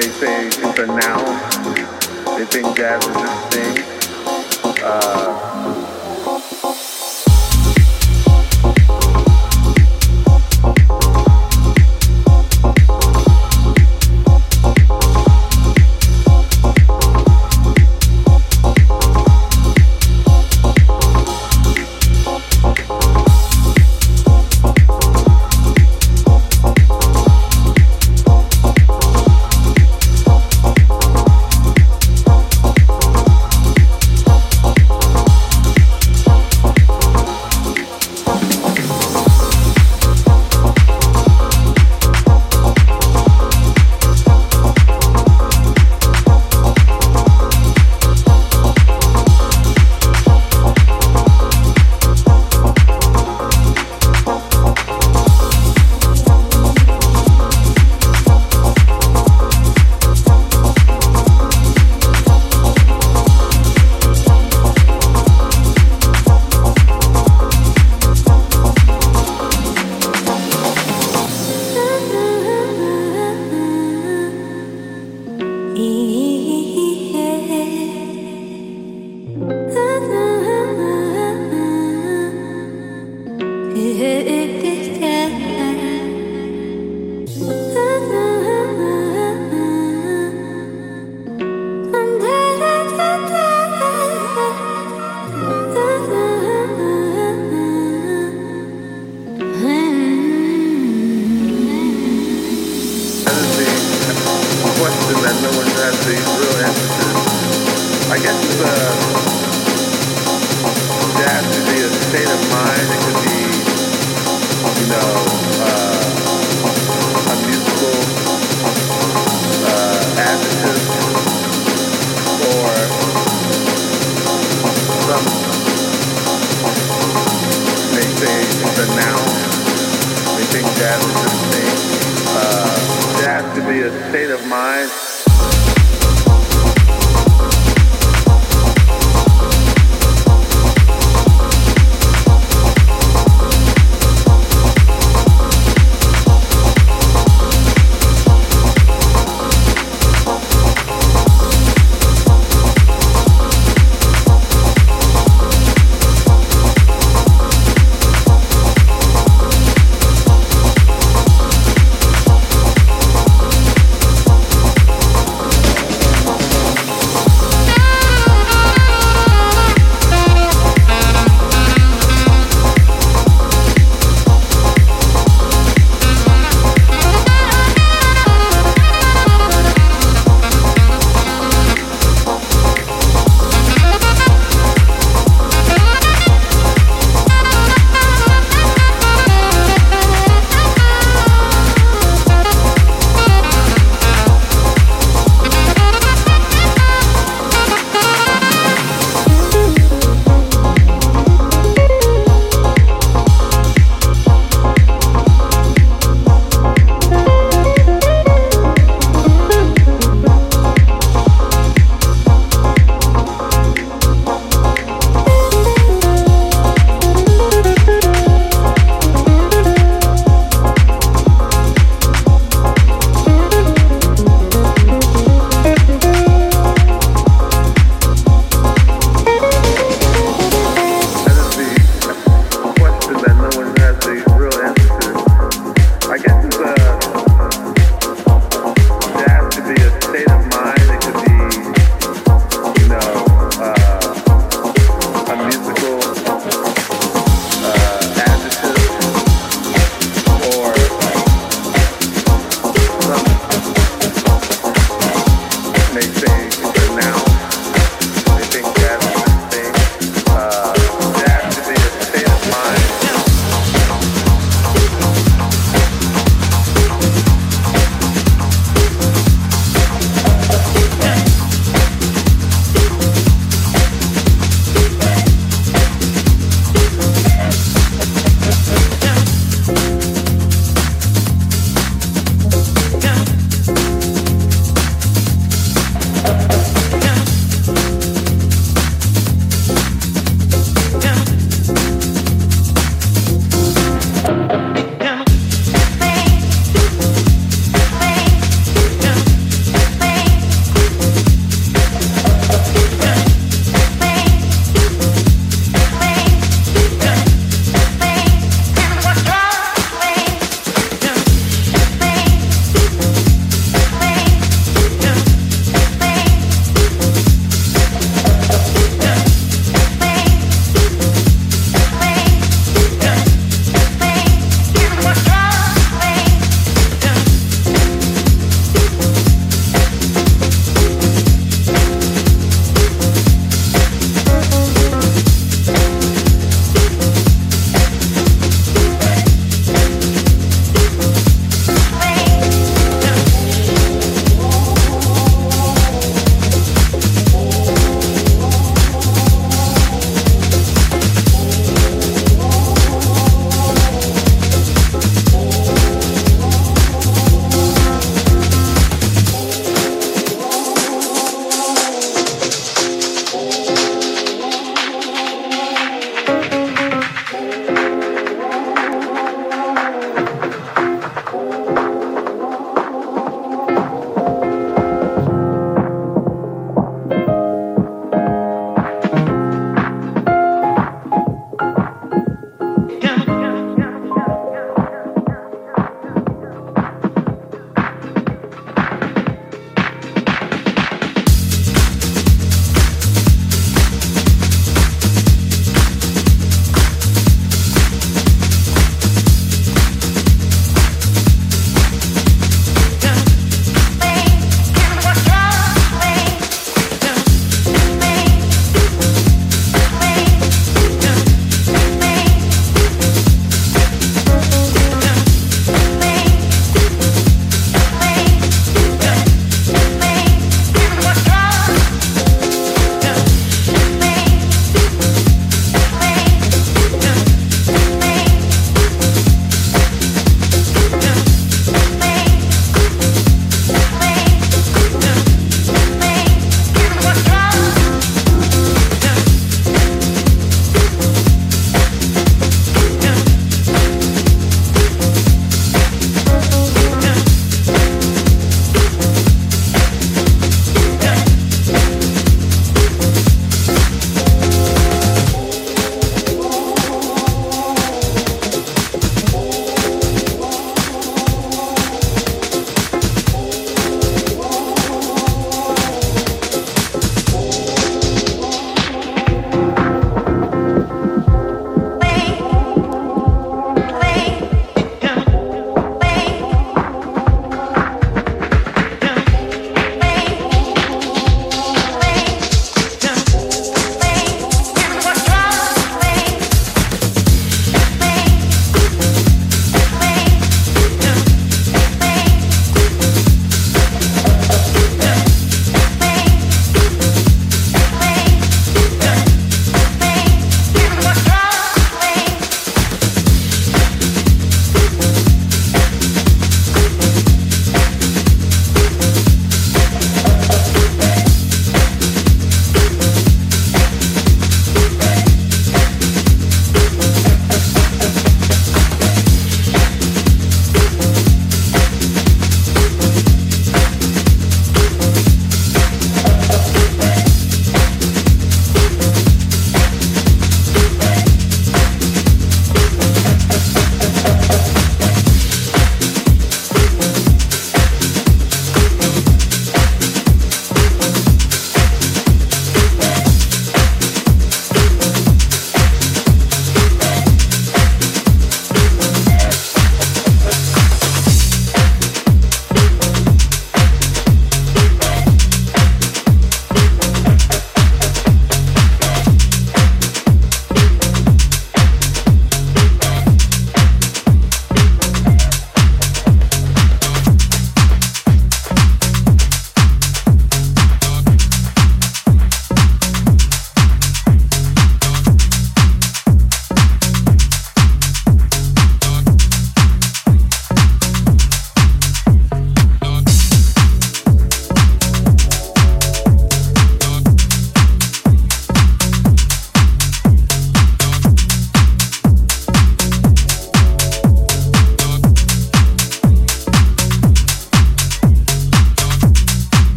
they say it's a noun, they think jazz is this thing. Uh,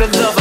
out of love.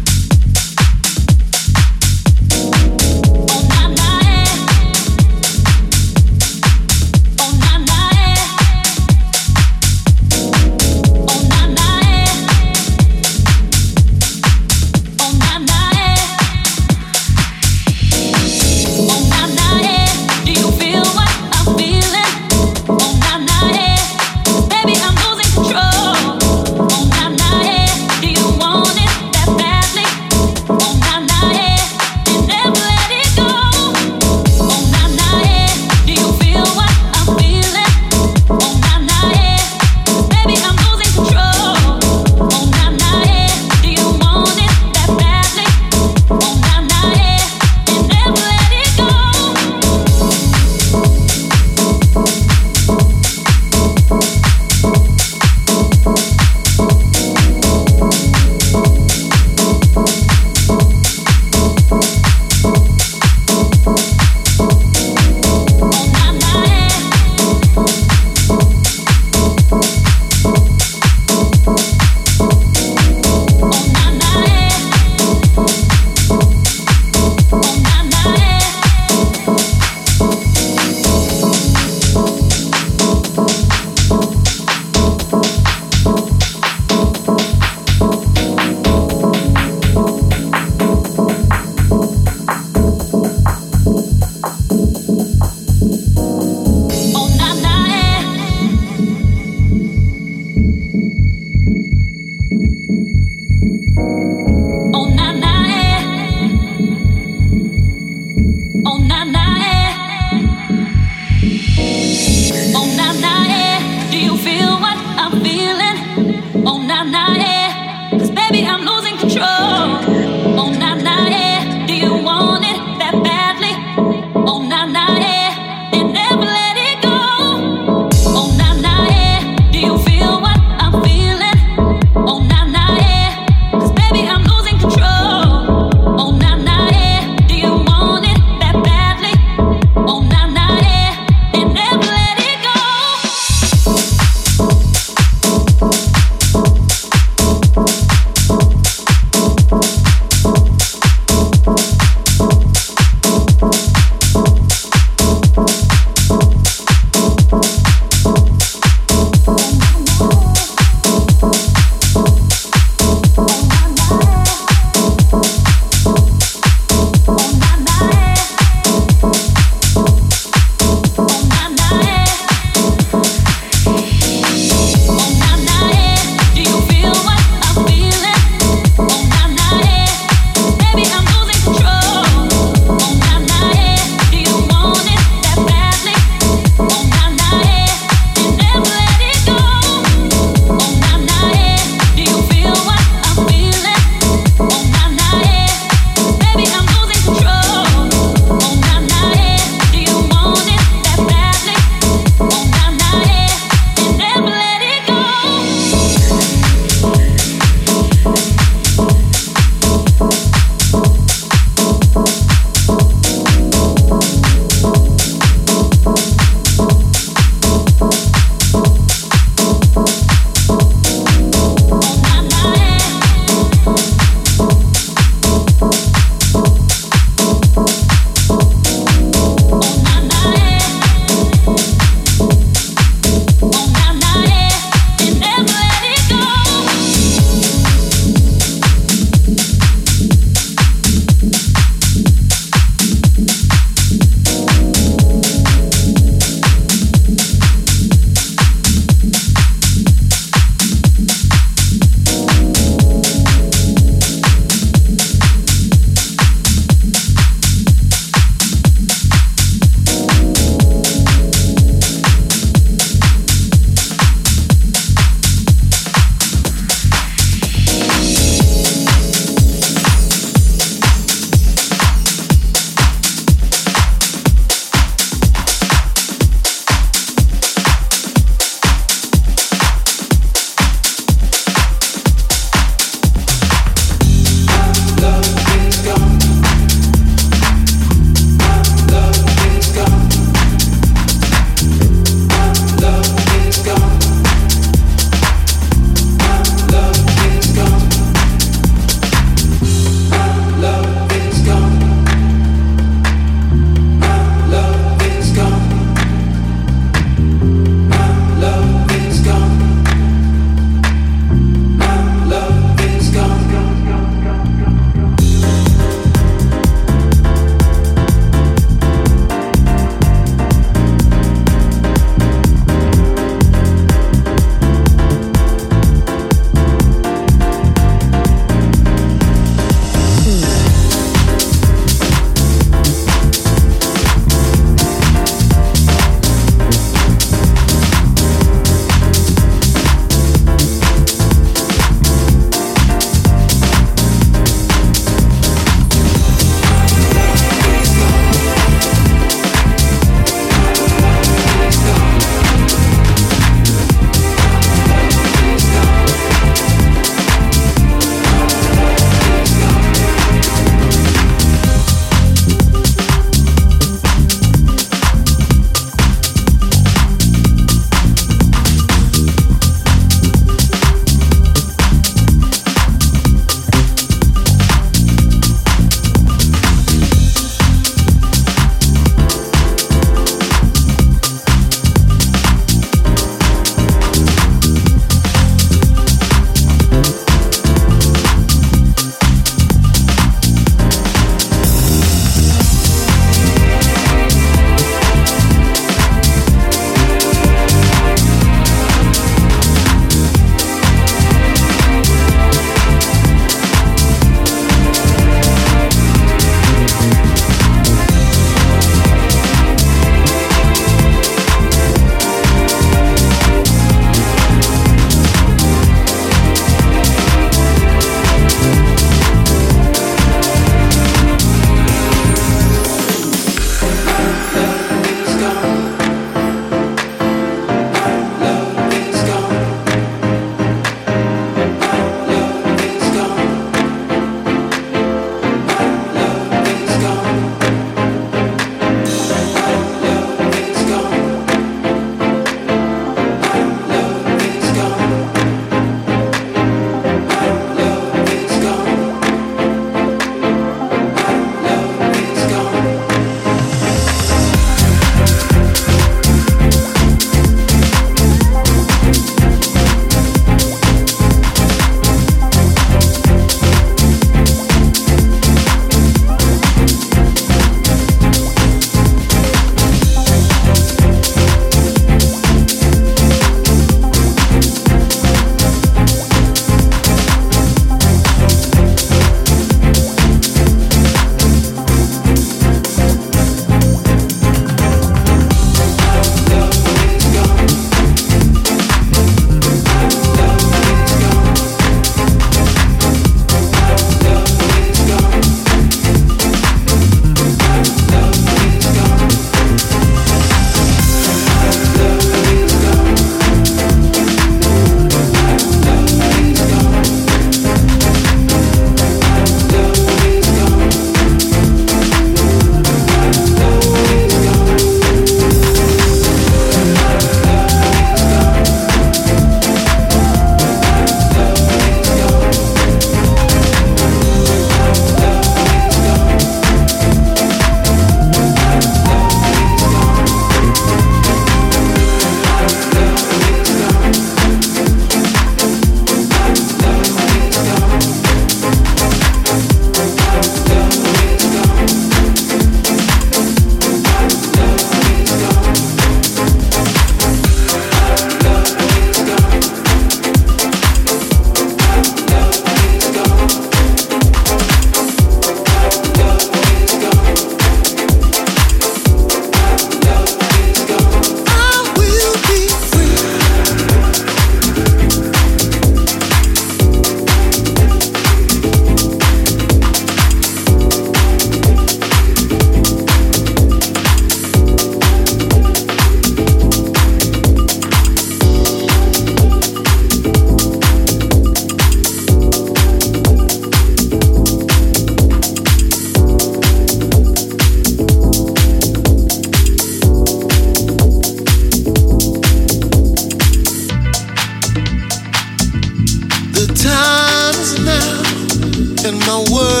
time is now, and my world.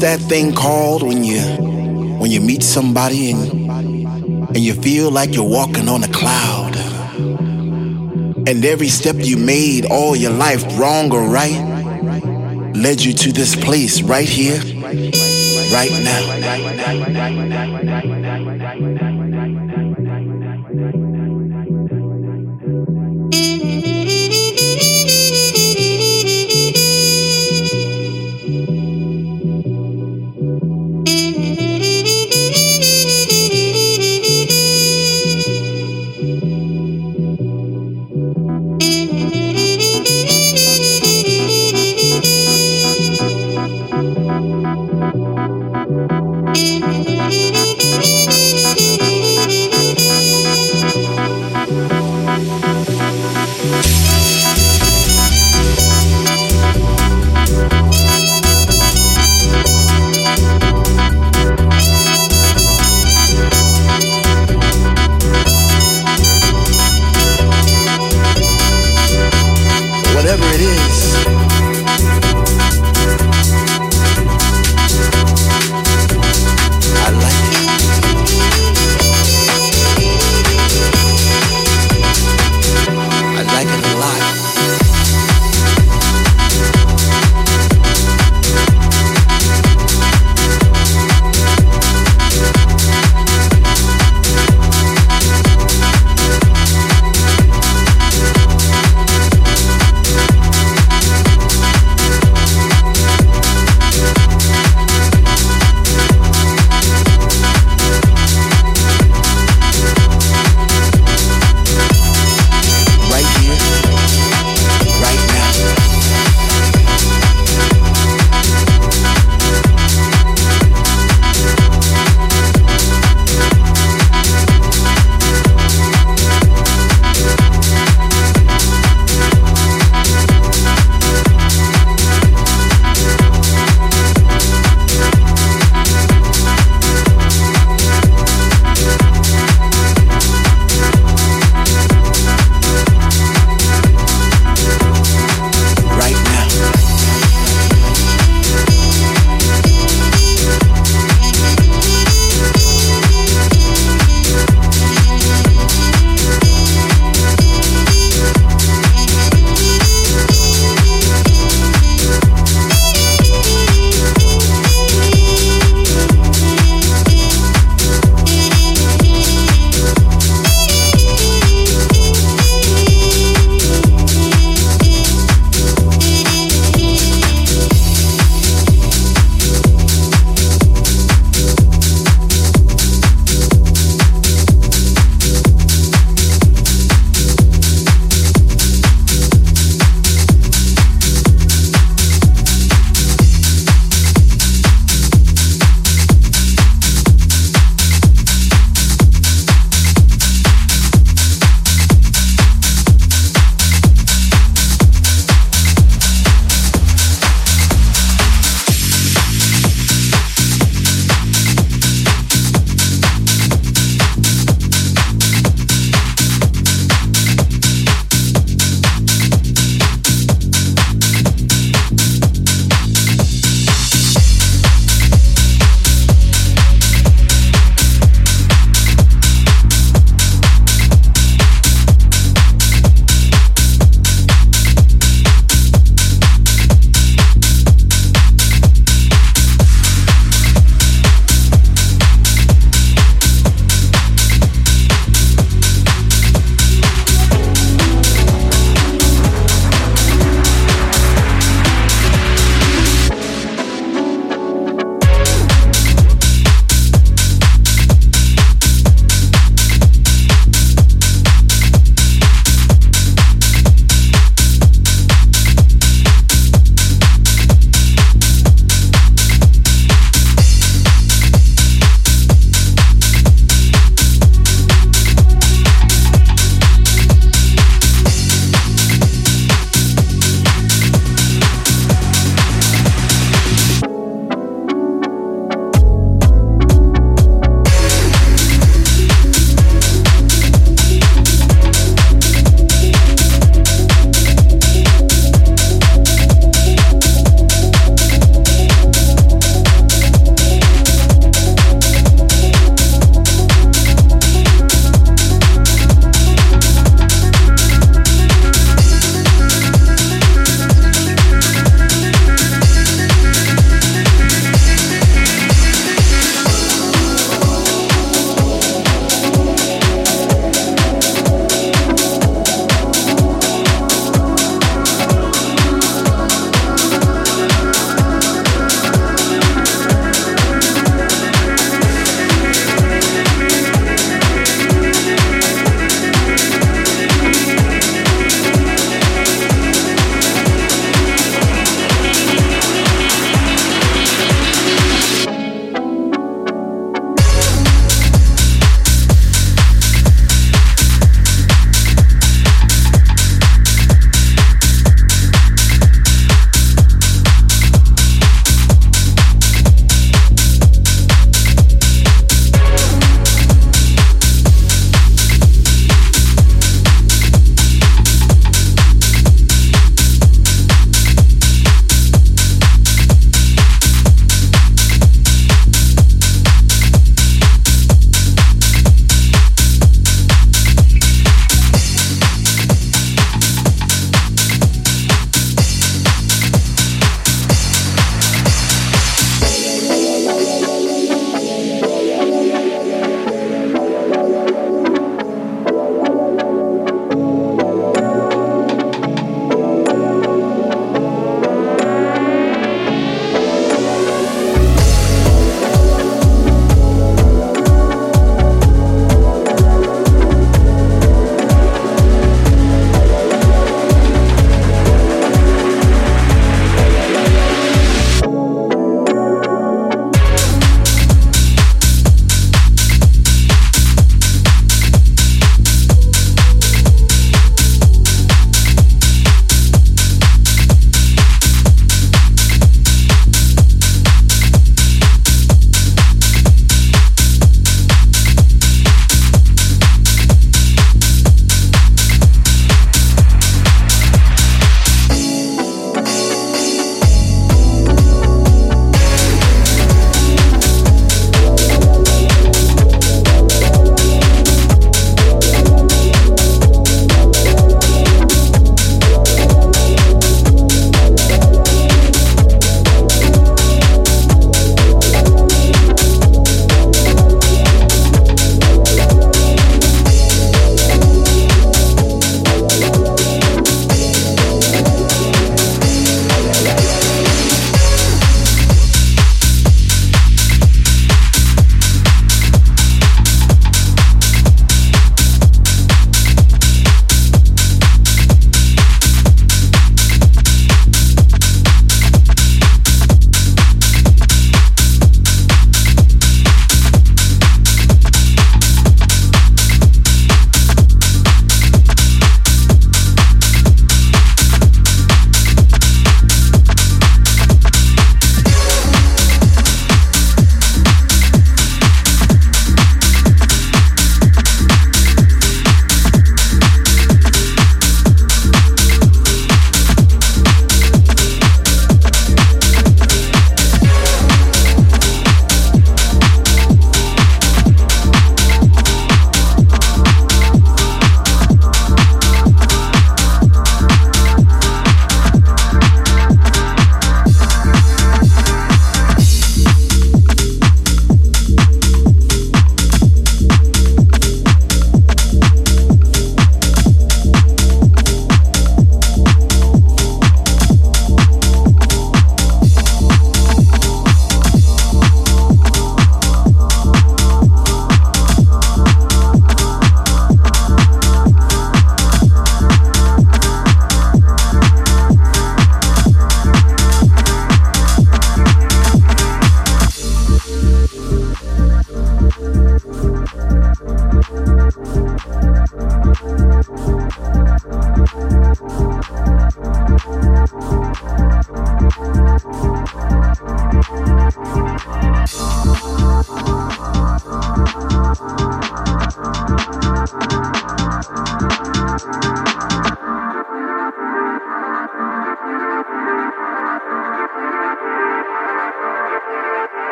That thing called when you when you meet somebody and and you feel like you're walking on a cloud? And every step you made all your life, wrong or right, led you to this place right here, right now.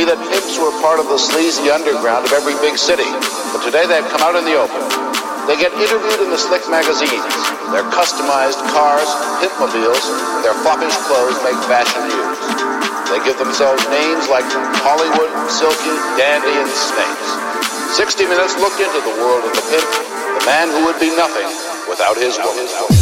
Be that pimps were part of the sleazy underground of every big city, but today they've come out in the open. They get interviewed in the slick magazines. Their customized cars, pimpmobiles, and their foppish clothes make fashion news. They give themselves names like Hollywood, Silky, Dandy, and Snakes. 60 Minutes looked into the world of the pimp, the man who would be nothing without his woman.